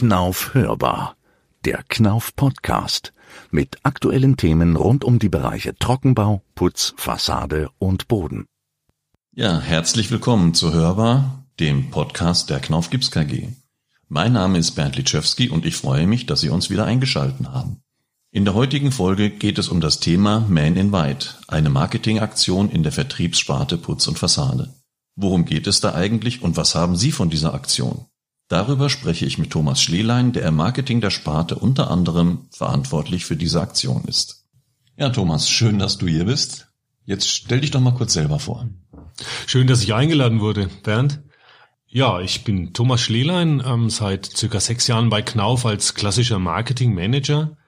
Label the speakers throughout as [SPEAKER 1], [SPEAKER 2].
[SPEAKER 1] Knauf hörbar. Der Knauf Podcast mit aktuellen Themen rund um die Bereiche Trockenbau, Putz, Fassade und Boden.
[SPEAKER 2] Ja, herzlich willkommen zu Hörbar, dem Podcast der Knauf Gips KG. Mein Name ist Bernd Litschewski und ich freue mich, dass Sie uns wieder eingeschalten haben. In der heutigen Folge geht es um das Thema Man in White, eine Marketingaktion in der Vertriebssparte Putz und Fassade. Worum geht es da eigentlich und was haben Sie von dieser Aktion? Darüber spreche ich mit Thomas Schlelein, der im Marketing der Sparte unter anderem verantwortlich für diese Aktion ist. Ja, Thomas, schön, dass du hier bist. Jetzt stell dich doch mal kurz selber vor.
[SPEAKER 3] Schön, dass ich eingeladen wurde, Bernd. Ja, ich bin Thomas Schlelein, ähm, seit circa sechs Jahren bei Knauf als klassischer Marketing Manager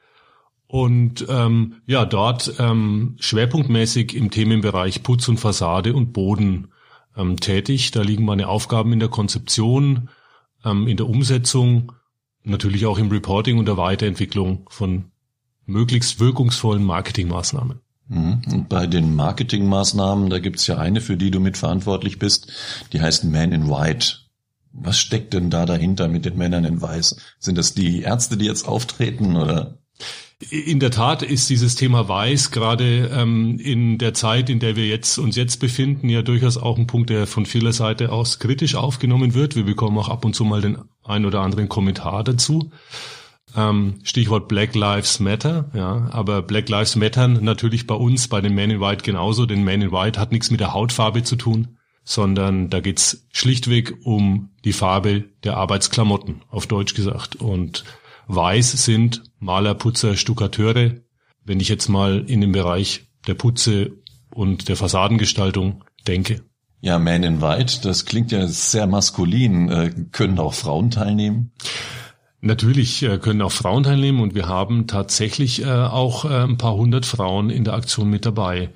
[SPEAKER 3] und ähm, ja, dort ähm, schwerpunktmäßig im Themenbereich Putz und Fassade und Boden ähm, tätig. Da liegen meine Aufgaben in der Konzeption, ähm, in der Umsetzung, natürlich auch im Reporting und der Weiterentwicklung von möglichst wirkungsvollen Marketingmaßnahmen.
[SPEAKER 2] Mhm. Und bei den Marketingmaßnahmen, da gibt's ja eine, für die du mitverantwortlich bist, die heißt Man in White. Was steckt denn da dahinter mit den Männern in Weiß? Sind das die Ärzte, die jetzt auftreten oder?
[SPEAKER 3] In der Tat ist dieses Thema Weiß gerade ähm, in der Zeit, in der wir jetzt uns jetzt befinden, ja durchaus auch ein Punkt, der von vieler Seite aus kritisch aufgenommen wird. Wir bekommen auch ab und zu mal den ein oder anderen Kommentar dazu. Ähm, Stichwort Black Lives Matter, ja, aber Black Lives Matter natürlich bei uns, bei den Men in White genauso, denn Men in White hat nichts mit der Hautfarbe zu tun, sondern da geht's schlichtweg um die Farbe der Arbeitsklamotten, auf Deutsch gesagt. Und weiß sind Maler, Putzer, Stuckateure. Wenn ich jetzt mal in den Bereich der Putze und der Fassadengestaltung denke.
[SPEAKER 2] Ja, Man in White, das klingt ja sehr maskulin. Äh, können auch Frauen teilnehmen?
[SPEAKER 3] Natürlich äh, können auch Frauen teilnehmen und wir haben tatsächlich äh, auch ein paar hundert Frauen in der Aktion mit dabei.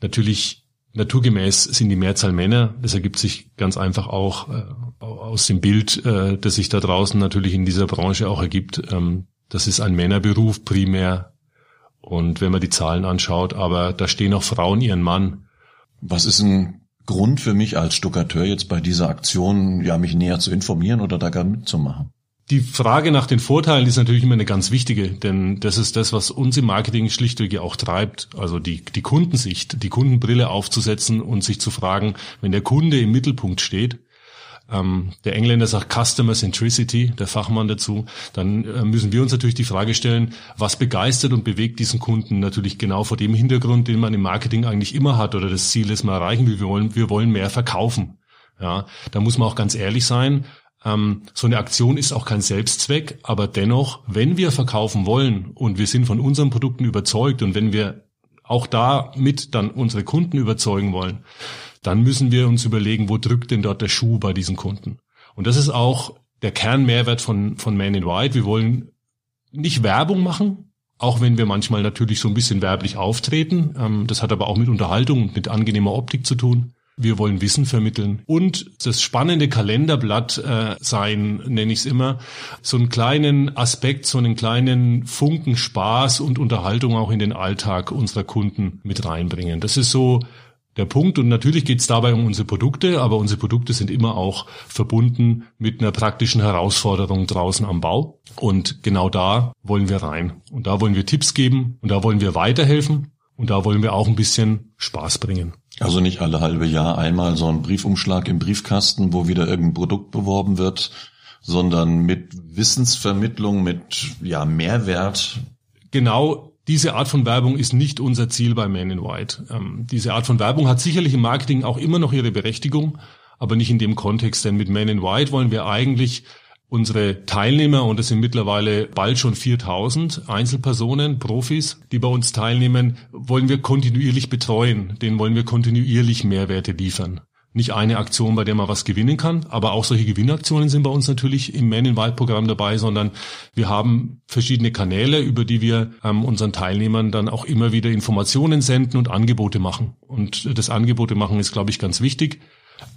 [SPEAKER 3] Natürlich Naturgemäß sind die Mehrzahl Männer. Das ergibt sich ganz einfach auch äh, aus dem Bild, äh, das sich da draußen natürlich in dieser Branche auch ergibt. Ähm, das ist ein Männerberuf primär. Und wenn man die Zahlen anschaut, aber da stehen auch Frauen ihren Mann.
[SPEAKER 2] Was ist ein Grund für mich als Stuckateur jetzt bei dieser Aktion, ja, mich näher zu informieren oder da gar mitzumachen?
[SPEAKER 3] Die Frage nach den Vorteilen ist natürlich immer eine ganz wichtige, denn das ist das, was uns im Marketing schlichtweg ja auch treibt. Also die, die Kundensicht, die Kundenbrille aufzusetzen und sich zu fragen, wenn der Kunde im Mittelpunkt steht, ähm, der Engländer sagt Customer Centricity, der Fachmann dazu, dann äh, müssen wir uns natürlich die Frage stellen, was begeistert und bewegt diesen Kunden natürlich genau vor dem Hintergrund, den man im Marketing eigentlich immer hat oder das Ziel ist, mal erreichen, wie wir wollen, wir wollen mehr verkaufen. Ja, da muss man auch ganz ehrlich sein. Ähm, so eine Aktion ist auch kein Selbstzweck, aber dennoch, wenn wir verkaufen wollen und wir sind von unseren Produkten überzeugt und wenn wir auch da mit dann unsere Kunden überzeugen wollen, dann müssen wir uns überlegen, wo drückt denn dort der Schuh bei diesen Kunden? Und das ist auch der Kernmehrwert von, von Man in White. Wir wollen nicht Werbung machen, auch wenn wir manchmal natürlich so ein bisschen werblich auftreten. Ähm, das hat aber auch mit Unterhaltung und mit angenehmer Optik zu tun. Wir wollen Wissen vermitteln und das spannende Kalenderblatt äh, sein, nenne ich es immer, so einen kleinen Aspekt, so einen kleinen Funken Spaß und Unterhaltung auch in den Alltag unserer Kunden mit reinbringen. Das ist so der Punkt. Und natürlich geht es dabei um unsere Produkte, aber unsere Produkte sind immer auch verbunden mit einer praktischen Herausforderung draußen am Bau. Und genau da wollen wir rein. Und da wollen wir Tipps geben und da wollen wir weiterhelfen und da wollen wir auch ein bisschen Spaß bringen.
[SPEAKER 2] Also nicht alle halbe Jahr einmal so ein Briefumschlag im Briefkasten, wo wieder irgendein Produkt beworben wird, sondern mit Wissensvermittlung, mit ja Mehrwert.
[SPEAKER 3] Genau diese Art von Werbung ist nicht unser Ziel bei Man in White. Ähm, diese Art von Werbung hat sicherlich im Marketing auch immer noch ihre Berechtigung, aber nicht in dem Kontext, denn mit Man in White wollen wir eigentlich unsere Teilnehmer, und es sind mittlerweile bald schon 4000 Einzelpersonen, Profis, die bei uns teilnehmen, wollen wir kontinuierlich betreuen. Denen wollen wir kontinuierlich Mehrwerte liefern. Nicht eine Aktion, bei der man was gewinnen kann, aber auch solche Gewinnaktionen sind bei uns natürlich im Man in Wild Programm dabei, sondern wir haben verschiedene Kanäle, über die wir ähm, unseren Teilnehmern dann auch immer wieder Informationen senden und Angebote machen. Und das Angebote machen ist, glaube ich, ganz wichtig,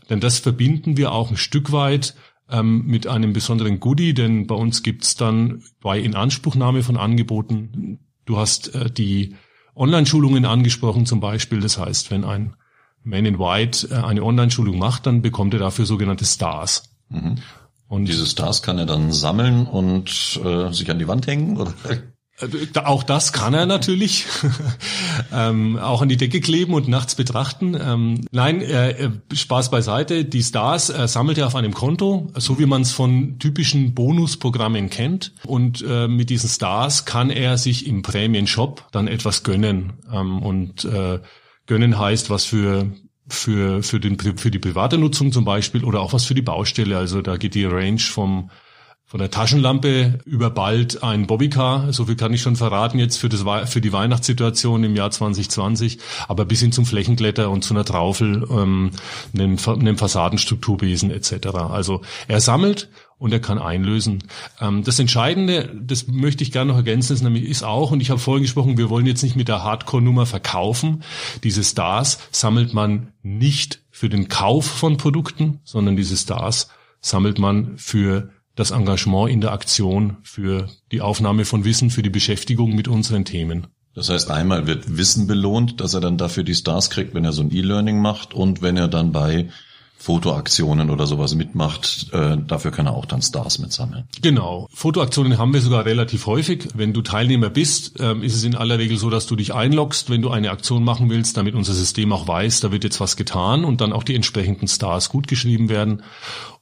[SPEAKER 3] denn das verbinden wir auch ein Stück weit ähm, mit einem besonderen Goodie, denn bei uns gibt's dann bei Inanspruchnahme von Angeboten, du hast äh, die Online-Schulungen angesprochen zum Beispiel, das heißt, wenn ein Man in White äh, eine Online-Schulung macht, dann bekommt er dafür sogenannte Stars.
[SPEAKER 2] Mhm. Und diese Stars kann er dann sammeln und äh, sich an die Wand hängen? Oder?
[SPEAKER 3] Äh, auch das kann er natürlich, ähm, auch an die Decke kleben und nachts betrachten. Ähm, nein, äh, Spaß beiseite. Die Stars äh, sammelt er auf einem Konto, so wie man es von typischen Bonusprogrammen kennt. Und äh, mit diesen Stars kann er sich im Prämien-Shop dann etwas gönnen. Ähm, und äh, gönnen heißt, was für für für den für die private Nutzung zum Beispiel oder auch was für die Baustelle. Also da geht die Range vom von der Taschenlampe über bald ein Bobbycar, so viel kann ich schon verraten jetzt für, das, für die Weihnachtssituation im Jahr 2020, aber bis hin zum Flächenkletter und zu einer Traufel, ähm, einem, einem Fassadenstrukturbesen etc. Also er sammelt und er kann einlösen. Ähm, das Entscheidende, das möchte ich gerne noch ergänzen, ist nämlich ist auch, und ich habe vorhin gesprochen, wir wollen jetzt nicht mit der Hardcore-Nummer verkaufen. Diese Stars sammelt man nicht für den Kauf von Produkten, sondern diese Stars sammelt man für das Engagement in der Aktion, für die Aufnahme von Wissen, für die Beschäftigung mit unseren Themen.
[SPEAKER 2] Das heißt, einmal wird Wissen belohnt, dass er dann dafür die Stars kriegt, wenn er so ein E-Learning macht und wenn er dann bei Fotoaktionen oder sowas mitmacht, äh, dafür kann er auch dann Stars mitsammeln.
[SPEAKER 3] Genau. Fotoaktionen haben wir sogar relativ häufig. Wenn du Teilnehmer bist, ähm, ist es in aller Regel so, dass du dich einloggst, wenn du eine Aktion machen willst, damit unser System auch weiß, da wird jetzt was getan und dann auch die entsprechenden Stars gut geschrieben werden.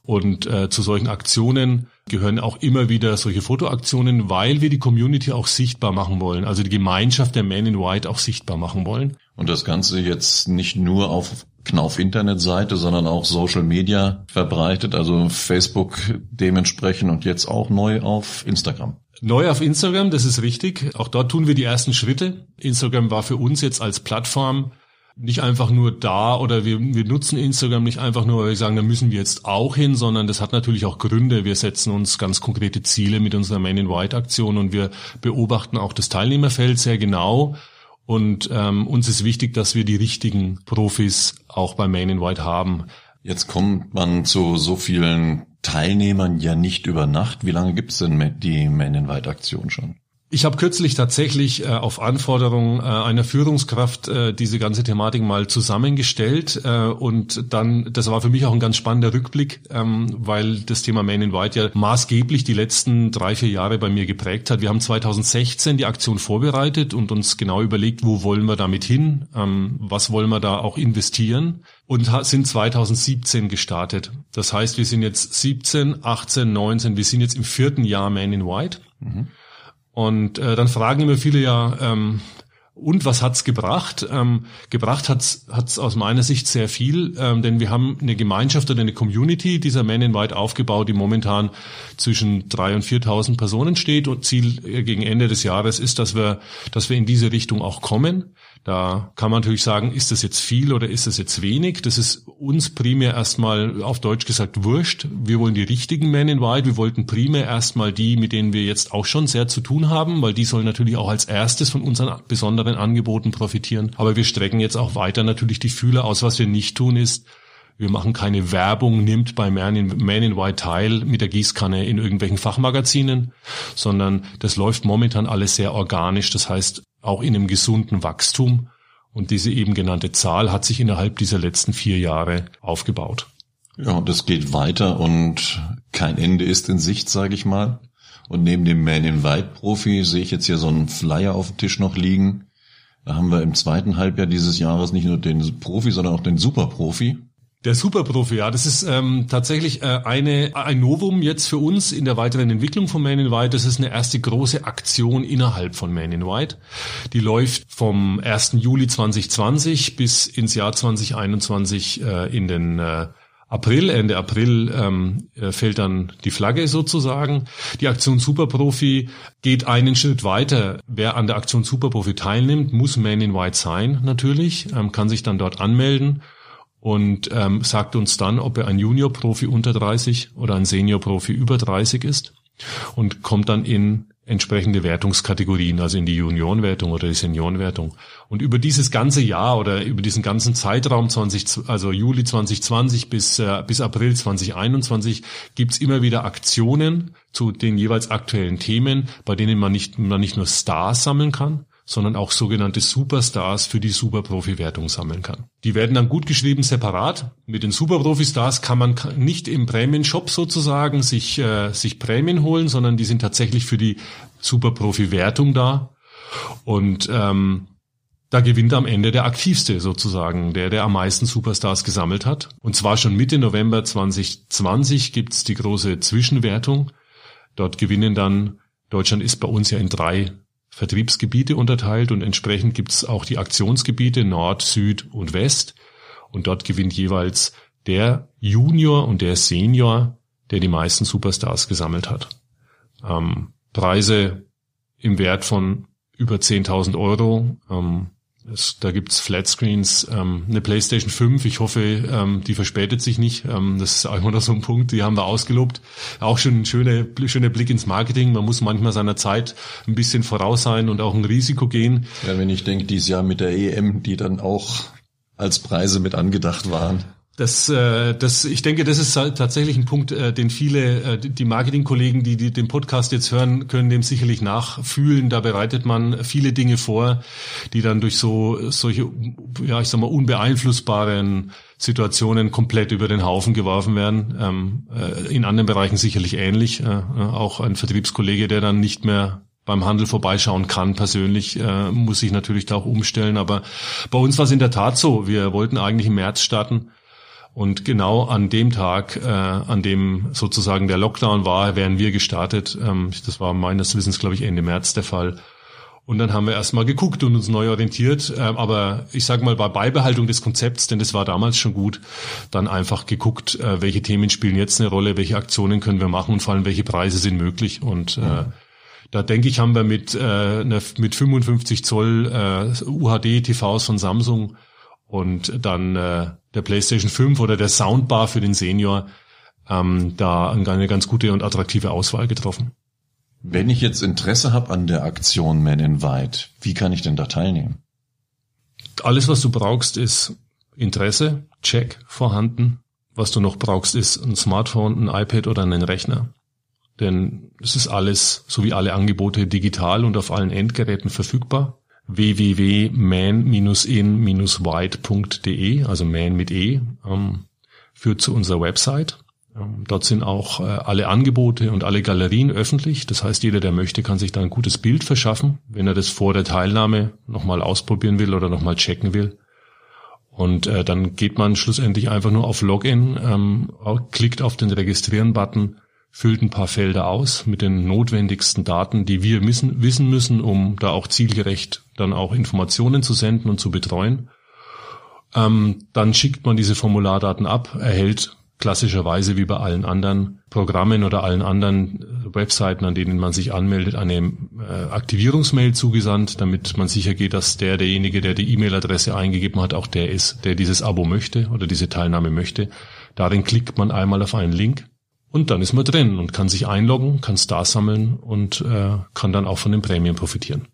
[SPEAKER 3] Und äh, zu solchen Aktionen gehören auch immer wieder solche Fotoaktionen, weil wir die Community auch sichtbar machen wollen, also die Gemeinschaft der Men in White auch sichtbar machen wollen.
[SPEAKER 2] Und das Ganze jetzt nicht nur auf Knauf Internetseite, sondern auch Social Media verbreitet, also Facebook dementsprechend und jetzt auch neu auf Instagram.
[SPEAKER 3] Neu auf Instagram, das ist richtig. Auch dort tun wir die ersten Schritte. Instagram war für uns jetzt als Plattform nicht einfach nur da oder wir, wir nutzen Instagram nicht einfach nur, weil wir sagen, da müssen wir jetzt auch hin, sondern das hat natürlich auch Gründe. Wir setzen uns ganz konkrete Ziele mit unserer Man in White Aktion und wir beobachten auch das Teilnehmerfeld sehr genau. Und ähm, uns ist wichtig, dass wir die richtigen Profis auch bei Man in White haben.
[SPEAKER 2] Jetzt kommt man zu so vielen Teilnehmern ja nicht über Nacht. Wie lange gibt es denn die Man in White Aktion schon?
[SPEAKER 3] Ich habe kürzlich tatsächlich äh, auf Anforderung äh, einer Führungskraft äh, diese ganze Thematik mal zusammengestellt äh, und dann, das war für mich auch ein ganz spannender Rückblick, ähm, weil das Thema Man in White ja maßgeblich die letzten drei, vier Jahre bei mir geprägt hat. Wir haben 2016 die Aktion vorbereitet und uns genau überlegt, wo wollen wir damit hin, ähm, was wollen wir da auch investieren und sind 2017 gestartet. Das heißt, wir sind jetzt 17, 18, 19, wir sind jetzt im vierten Jahr Man in White. Mhm. Und äh, dann fragen immer viele ja, ähm, und was hat's gebracht? Ähm, gebracht hat's hat's aus meiner Sicht sehr viel, ähm, denn wir haben eine Gemeinschaft oder eine Community dieser Men in White aufgebaut, die momentan zwischen drei und 4.000 Personen steht und Ziel äh, gegen Ende des Jahres ist, dass wir, dass wir in diese Richtung auch kommen. Da kann man natürlich sagen, ist das jetzt viel oder ist das jetzt wenig? Das ist uns primär erstmal auf Deutsch gesagt wurscht. Wir wollen die richtigen Men in White. Wir wollten primär erstmal die, mit denen wir jetzt auch schon sehr zu tun haben, weil die sollen natürlich auch als erstes von unseren besonderen Angeboten profitieren. Aber wir strecken jetzt auch weiter natürlich die Fühler aus. Was wir nicht tun ist, wir machen keine Werbung, nimmt bei Man in, Man in White teil mit der Gießkanne in irgendwelchen Fachmagazinen, sondern das läuft momentan alles sehr organisch. Das heißt, auch in einem gesunden Wachstum. Und diese eben genannte Zahl hat sich innerhalb dieser letzten vier Jahre aufgebaut.
[SPEAKER 2] Ja, und es geht weiter und kein Ende ist in Sicht, sage ich mal. Und neben dem Man in White Profi sehe ich jetzt hier so einen Flyer auf dem Tisch noch liegen. Da haben wir im zweiten Halbjahr dieses Jahres nicht nur den Profi, sondern auch den Superprofi.
[SPEAKER 3] Der Superprofi, ja, das ist ähm, tatsächlich äh, eine, ein Novum jetzt für uns in der weiteren Entwicklung von Man in White. Das ist eine erste große Aktion innerhalb von Man in White. Die läuft vom 1. Juli 2020 bis ins Jahr 2021 äh, in den äh, April, Ende April ähm, äh, fällt dann die Flagge sozusagen. Die Aktion Superprofi geht einen Schritt weiter. Wer an der Aktion Superprofi teilnimmt, muss Man in White sein natürlich, ähm, kann sich dann dort anmelden und ähm, sagt uns dann, ob er ein Junior-Profi unter 30 oder ein Senior-Profi über 30 ist und kommt dann in entsprechende Wertungskategorien, also in die Juniorenwertung oder die Seniorenwertung. Und über dieses ganze Jahr oder über diesen ganzen Zeitraum 20, also Juli 2020 bis, äh, bis April 2021 gibt's immer wieder Aktionen zu den jeweils aktuellen Themen, bei denen man nicht, man nicht nur Stars sammeln kann, sondern auch sogenannte Superstars für die Superprofi-Wertung sammeln kann. Die werden dann gut geschrieben separat. Mit den Superprofi-Stars kann man nicht im Prämienshop sozusagen sich, äh, sich Prämien holen, sondern die sind tatsächlich für die Superprofi-Wertung da. Und ähm, da gewinnt am Ende der aktivste sozusagen, der, der am meisten Superstars gesammelt hat. Und zwar schon Mitte November 2020 gibt's die große Zwischenwertung. Dort gewinnen dann, Deutschland ist bei uns ja in drei Vertriebsgebiete unterteilt und entsprechend gibt's auch die Aktionsgebiete Nord, Süd und West. Und dort gewinnt jeweils der Junior und der Senior, der die meisten Superstars gesammelt hat. Ähm, Preise im Wert von über 10.000 Euro. Ähm, es, da gibt's Flatscreens, ähm, eine PlayStation 5. Ich hoffe, ähm, die verspätet sich nicht. Ähm, das ist einfach noch so ein Punkt, die haben wir ausgelobt. Auch schon ein schöner, schöner Blick ins Marketing. Man muss manchmal seiner Zeit ein bisschen voraus sein und auch ein Risiko gehen.
[SPEAKER 2] Ja, wenn ich denke, dieses Jahr mit der EM, die dann auch als Preise mit angedacht waren.
[SPEAKER 3] Das, äh, das, ich denke, das ist tatsächlich ein Punkt, äh, den viele, äh, die Marketingkollegen, die, die den Podcast jetzt hören, können dem sicherlich nachfühlen. Da bereitet man viele Dinge vor, die dann durch so solche, ja, ich sag mal, unbeeinflussbaren Situationen komplett über den Haufen geworfen werden. Ähm, äh, in anderen Bereichen sicherlich ähnlich. Äh, äh, auch ein Vertriebskollege, der dann nicht mehr beim Handel vorbeischauen kann. Persönlich äh, muss ich natürlich da auch umstellen. Aber bei uns war es in der Tat so. Wir wollten eigentlich im März starten und genau an dem Tag, äh, an dem sozusagen der Lockdown war, wären wir gestartet. Ähm, das war meines Wissens, glaube ich, Ende März der Fall. Und dann haben wir erstmal geguckt und uns neu orientiert. Äh, aber ich sage mal, bei Beibehaltung des Konzepts, denn das war damals schon gut, dann einfach geguckt, äh, welche Themen spielen jetzt eine Rolle, welche Aktionen können wir machen und vor allem, welche Preise sind möglich. Und äh, da denke ich, haben wir mit, äh, mit 55 Zoll äh, UHD-TVs von Samsung und dann äh, der PlayStation 5 oder der Soundbar für den Senior ähm, da eine ganz gute und attraktive Auswahl getroffen.
[SPEAKER 2] Wenn ich jetzt Interesse habe an der Aktion Man in White, wie kann ich denn da teilnehmen?
[SPEAKER 3] Alles, was du brauchst, ist Interesse, Check vorhanden. Was du noch brauchst, ist ein Smartphone, ein iPad oder einen Rechner. Denn es ist alles, so wie alle Angebote, digital und auf allen Endgeräten verfügbar www.man-in-white.de, also man mit e, ähm, führt zu unserer Website. Ähm, dort sind auch äh, alle Angebote und alle Galerien öffentlich. Das heißt, jeder, der möchte, kann sich da ein gutes Bild verschaffen, wenn er das vor der Teilnahme nochmal ausprobieren will oder nochmal checken will. Und äh, dann geht man schlussendlich einfach nur auf Login, ähm, klickt auf den Registrieren-Button füllt ein paar Felder aus mit den notwendigsten Daten, die wir wissen, wissen müssen, um da auch zielgerecht dann auch Informationen zu senden und zu betreuen. Ähm, dann schickt man diese Formulardaten ab, erhält klassischerweise wie bei allen anderen Programmen oder allen anderen äh, Webseiten, an denen man sich anmeldet, eine äh, Aktivierungsmail zugesandt, damit man sicher geht, dass der, derjenige, der die E-Mail-Adresse eingegeben hat, auch der ist, der dieses Abo möchte oder diese Teilnahme möchte. Darin klickt man einmal auf einen Link und dann ist man drin und kann sich einloggen, kann Stars sammeln und äh, kann dann auch von den Prämien profitieren.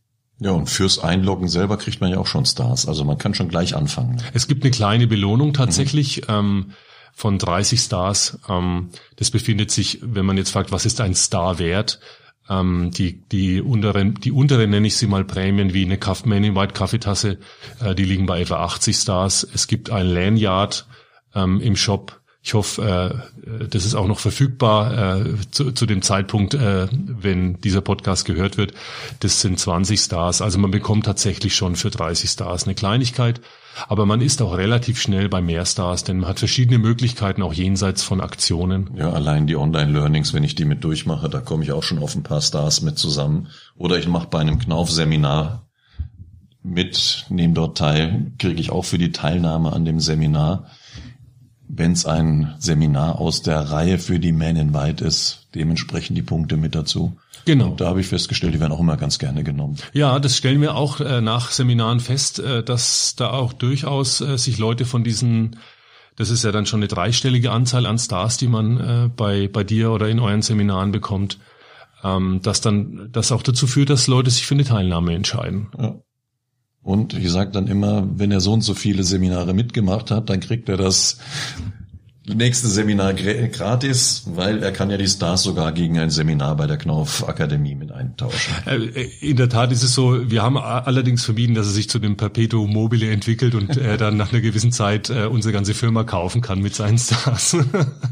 [SPEAKER 2] Ja, und fürs Einloggen selber kriegt man ja auch schon Stars. Also man kann schon gleich anfangen.
[SPEAKER 3] Es gibt eine kleine Belohnung tatsächlich. Mhm. Ähm, von 30 Stars. Ähm, das befindet sich, wenn man jetzt fragt, was ist ein Star wert? Ähm, die, die unteren, die unteren nenne ich sie mal Prämien wie eine Kaff in White Kaffeetasse, äh, die liegen bei etwa 80 Stars. Es gibt ein Lanyard ähm, im Shop, ich hoffe, äh, das ist auch noch verfügbar äh, zu, zu dem Zeitpunkt, äh, wenn dieser Podcast gehört wird. Das sind 20 Stars. Also man bekommt tatsächlich schon für 30 Stars eine Kleinigkeit. Aber man ist auch relativ schnell bei mehr Stars, denn man hat verschiedene Möglichkeiten, auch jenseits von Aktionen.
[SPEAKER 2] Ja, allein die Online-Learnings, wenn ich die mit durchmache, da komme ich auch schon auf ein paar Stars mit zusammen. Oder ich mache bei einem Knauf-Seminar mit, nehme dort teil, kriege ich auch für die Teilnahme an dem Seminar wenn es ein Seminar aus der Reihe für die Men in White ist, dementsprechend die Punkte mit dazu. Genau. Und da habe ich festgestellt, die werden auch immer ganz gerne genommen.
[SPEAKER 3] Ja, das stellen wir auch äh, nach Seminaren fest, äh, dass da auch durchaus äh, sich Leute von diesen, das ist ja dann schon eine dreistellige Anzahl an Stars, die man äh, bei, bei dir oder in euren Seminaren bekommt, ähm, dass dann das auch dazu führt, dass Leute sich für eine Teilnahme entscheiden. Ja.
[SPEAKER 2] Und ich sage dann immer, wenn er so und so viele Seminare mitgemacht hat, dann kriegt er das nächste Seminar gratis, weil er kann ja die Stars sogar gegen ein Seminar bei der Knauf Akademie mit eintauschen.
[SPEAKER 3] Äh, in der Tat ist es so, wir haben allerdings vermieden, dass er sich zu dem Perpetuum mobile entwickelt und er dann nach einer gewissen Zeit äh, unsere ganze Firma kaufen kann mit seinen Stars.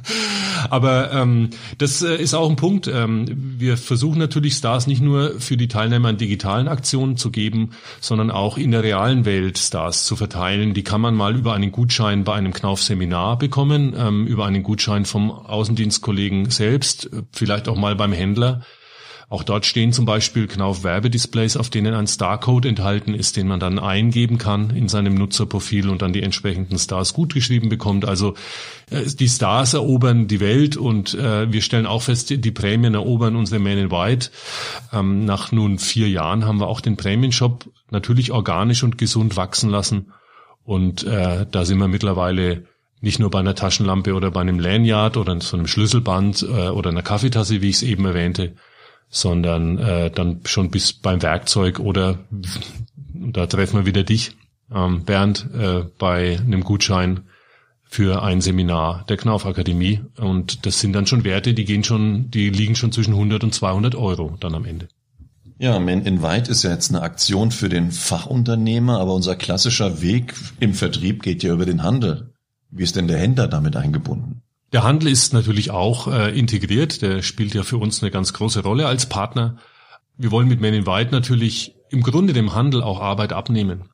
[SPEAKER 3] Aber ähm, das äh, ist auch ein Punkt. Ähm, wir versuchen natürlich Stars nicht nur für die Teilnehmer an digitalen Aktionen zu geben, sondern auch in der realen Welt Stars zu verteilen. Die kann man mal über einen Gutschein bei einem Knauf-Seminar bekommen ähm, über einen Gutschein vom Außendienstkollegen selbst, vielleicht auch mal beim Händler. Auch dort stehen zum Beispiel Knauf Werbedisplays, auf denen ein Starcode enthalten ist, den man dann eingeben kann in seinem Nutzerprofil und dann die entsprechenden Stars gut geschrieben bekommt. Also äh, die Stars erobern die Welt und äh, wir stellen auch fest, die Prämien erobern unsere Men in White. Ähm, nach nun vier Jahren haben wir auch den Prämienshop natürlich organisch und gesund wachsen lassen. Und äh, da sind wir mittlerweile nicht nur bei einer Taschenlampe oder bei einem Lanyard oder so einem Schlüsselband äh, oder einer Kaffeetasse, wie ich es eben erwähnte, sondern äh, dann schon bis beim Werkzeug oder da treffen wir wieder dich, ähm, Bernd, äh, bei einem Gutschein für ein Seminar der Knauf Akademie. Und das sind dann schon Werte, die gehen schon, die liegen schon zwischen 100 und 200 Euro dann am Ende.
[SPEAKER 2] Ja, Men in White ist ja jetzt eine Aktion für den Fachunternehmer, aber unser klassischer Weg im Vertrieb geht ja über den Handel. Wie ist denn der Händler damit eingebunden?
[SPEAKER 3] Der Handel ist natürlich auch äh, integriert. Der spielt ja für uns eine ganz große Rolle als Partner. Wir wollen mit Men in White natürlich im Grunde dem Handel auch Arbeit abnehmen.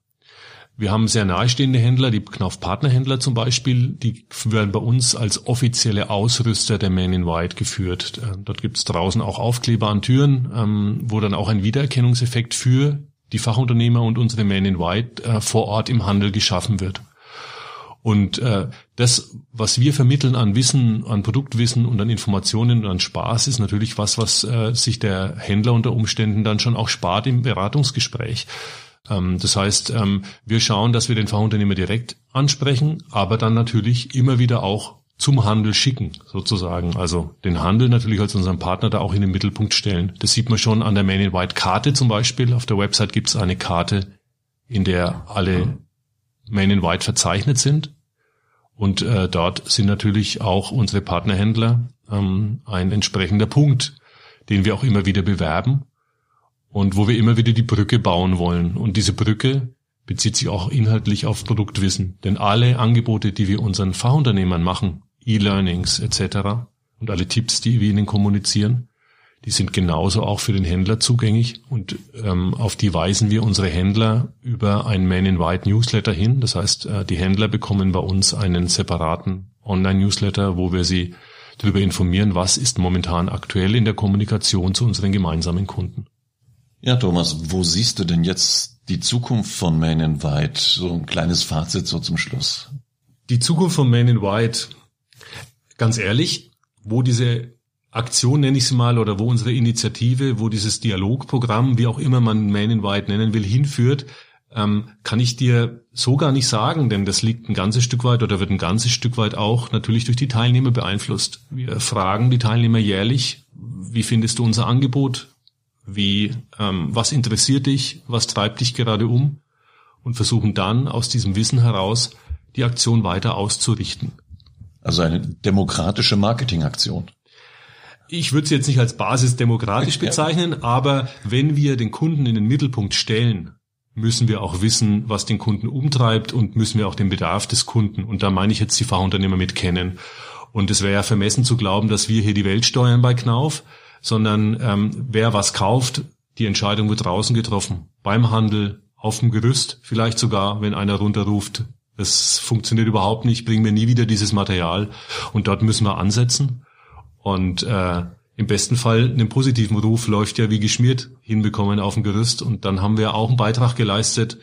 [SPEAKER 3] Wir haben sehr nahestehende Händler, die Knauf-Partnerhändler zum Beispiel, die werden bei uns als offizielle Ausrüster der Man in White geführt. Äh, dort gibt es draußen auch Aufkleber an Türen, ähm, wo dann auch ein Wiedererkennungseffekt für die Fachunternehmer und unsere Man in White äh, vor Ort im Handel geschaffen wird. Und äh, das, was wir vermitteln an Wissen, an Produktwissen und an Informationen und an Spaß, ist natürlich was, was äh, sich der Händler unter Umständen dann schon auch spart im Beratungsgespräch. Ähm, das heißt, ähm, wir schauen, dass wir den Fachunternehmer direkt ansprechen, aber dann natürlich immer wieder auch zum Handel schicken, sozusagen. Also den Handel natürlich als unseren Partner da auch in den Mittelpunkt stellen. Das sieht man schon an der Man in White Karte zum Beispiel. Auf der Website gibt es eine Karte, in der alle Man in White verzeichnet sind. Und äh, dort sind natürlich auch unsere Partnerhändler ähm, ein entsprechender Punkt, den wir auch immer wieder bewerben und wo wir immer wieder die Brücke bauen wollen. Und diese Brücke bezieht sich auch inhaltlich auf Produktwissen. Denn alle Angebote, die wir unseren Fachunternehmern machen, E-Learnings etc. und alle Tipps, die wir ihnen kommunizieren, die sind genauso auch für den Händler zugänglich und ähm, auf die weisen wir unsere Händler über ein Man in White Newsletter hin. Das heißt, äh, die Händler bekommen bei uns einen separaten Online-Newsletter, wo wir sie darüber informieren, was ist momentan aktuell in der Kommunikation zu unseren gemeinsamen Kunden.
[SPEAKER 2] Ja, Thomas, wo siehst du denn jetzt die Zukunft von Man in White? So ein kleines Fazit so zum Schluss.
[SPEAKER 3] Die Zukunft von Man in White, ganz ehrlich, wo diese Aktion, nenne ich sie mal, oder wo unsere Initiative, wo dieses Dialogprogramm, wie auch immer man Man in White nennen will, hinführt, ähm, kann ich dir so gar nicht sagen, denn das liegt ein ganzes Stück weit oder wird ein ganzes Stück weit auch natürlich durch die Teilnehmer beeinflusst. Wir fragen die Teilnehmer jährlich, wie findest du unser Angebot? Wie, ähm, was interessiert dich? Was treibt dich gerade um? Und versuchen dann aus diesem Wissen heraus die Aktion weiter auszurichten.
[SPEAKER 2] Also eine demokratische Marketingaktion
[SPEAKER 3] ich würde es jetzt nicht als Basis demokratisch bezeichnen, ja. aber wenn wir den Kunden in den Mittelpunkt stellen, müssen wir auch wissen, was den Kunden umtreibt und müssen wir auch den Bedarf des Kunden, und da meine ich jetzt die Fachunternehmer mit kennen. Und es wäre ja vermessen zu glauben, dass wir hier die Welt steuern bei Knauf, sondern ähm, wer was kauft, die Entscheidung wird draußen getroffen. Beim Handel, auf dem Gerüst, vielleicht sogar, wenn einer runterruft, es funktioniert überhaupt nicht, bringen wir nie wieder dieses Material. Und dort müssen wir ansetzen. Und äh, im besten Fall einen positiven Ruf läuft ja wie geschmiert hinbekommen auf dem Gerüst. Und dann haben wir auch einen Beitrag geleistet,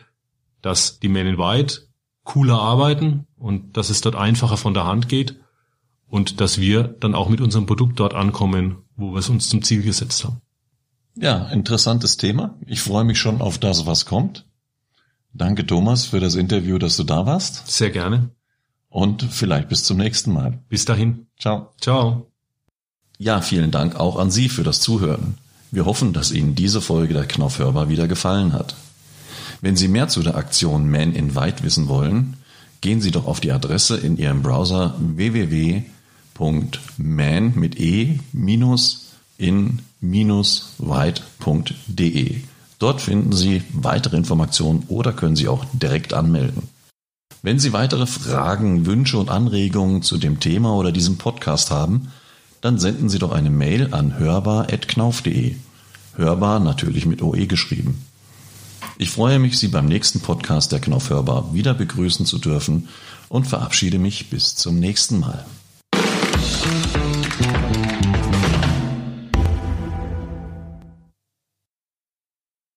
[SPEAKER 3] dass die Men in White cooler arbeiten und dass es dort einfacher von der Hand geht und dass wir dann auch mit unserem Produkt dort ankommen, wo wir es uns zum Ziel gesetzt haben.
[SPEAKER 2] Ja, interessantes Thema. Ich freue mich schon auf das, was kommt. Danke, Thomas, für das Interview, dass du da warst.
[SPEAKER 3] Sehr gerne.
[SPEAKER 2] Und vielleicht bis zum nächsten Mal.
[SPEAKER 3] Bis dahin.
[SPEAKER 2] Ciao.
[SPEAKER 3] Ciao.
[SPEAKER 2] Ja, vielen Dank auch an Sie für das Zuhören. Wir hoffen, dass Ihnen diese Folge der Knaufhörbar wieder gefallen hat. Wenn Sie mehr zu der Aktion Man in White wissen wollen, gehen Sie doch auf die Adresse in Ihrem Browser www.man mit e in weit.de. Dort finden Sie weitere Informationen oder können Sie auch direkt anmelden. Wenn Sie weitere Fragen, Wünsche und Anregungen zu dem Thema oder diesem Podcast haben, dann senden Sie doch eine Mail an hörbar.knauf.de. Hörbar natürlich mit OE geschrieben. Ich freue mich, Sie beim nächsten Podcast der Knauf Hörbar wieder begrüßen zu dürfen und verabschiede mich bis zum nächsten Mal.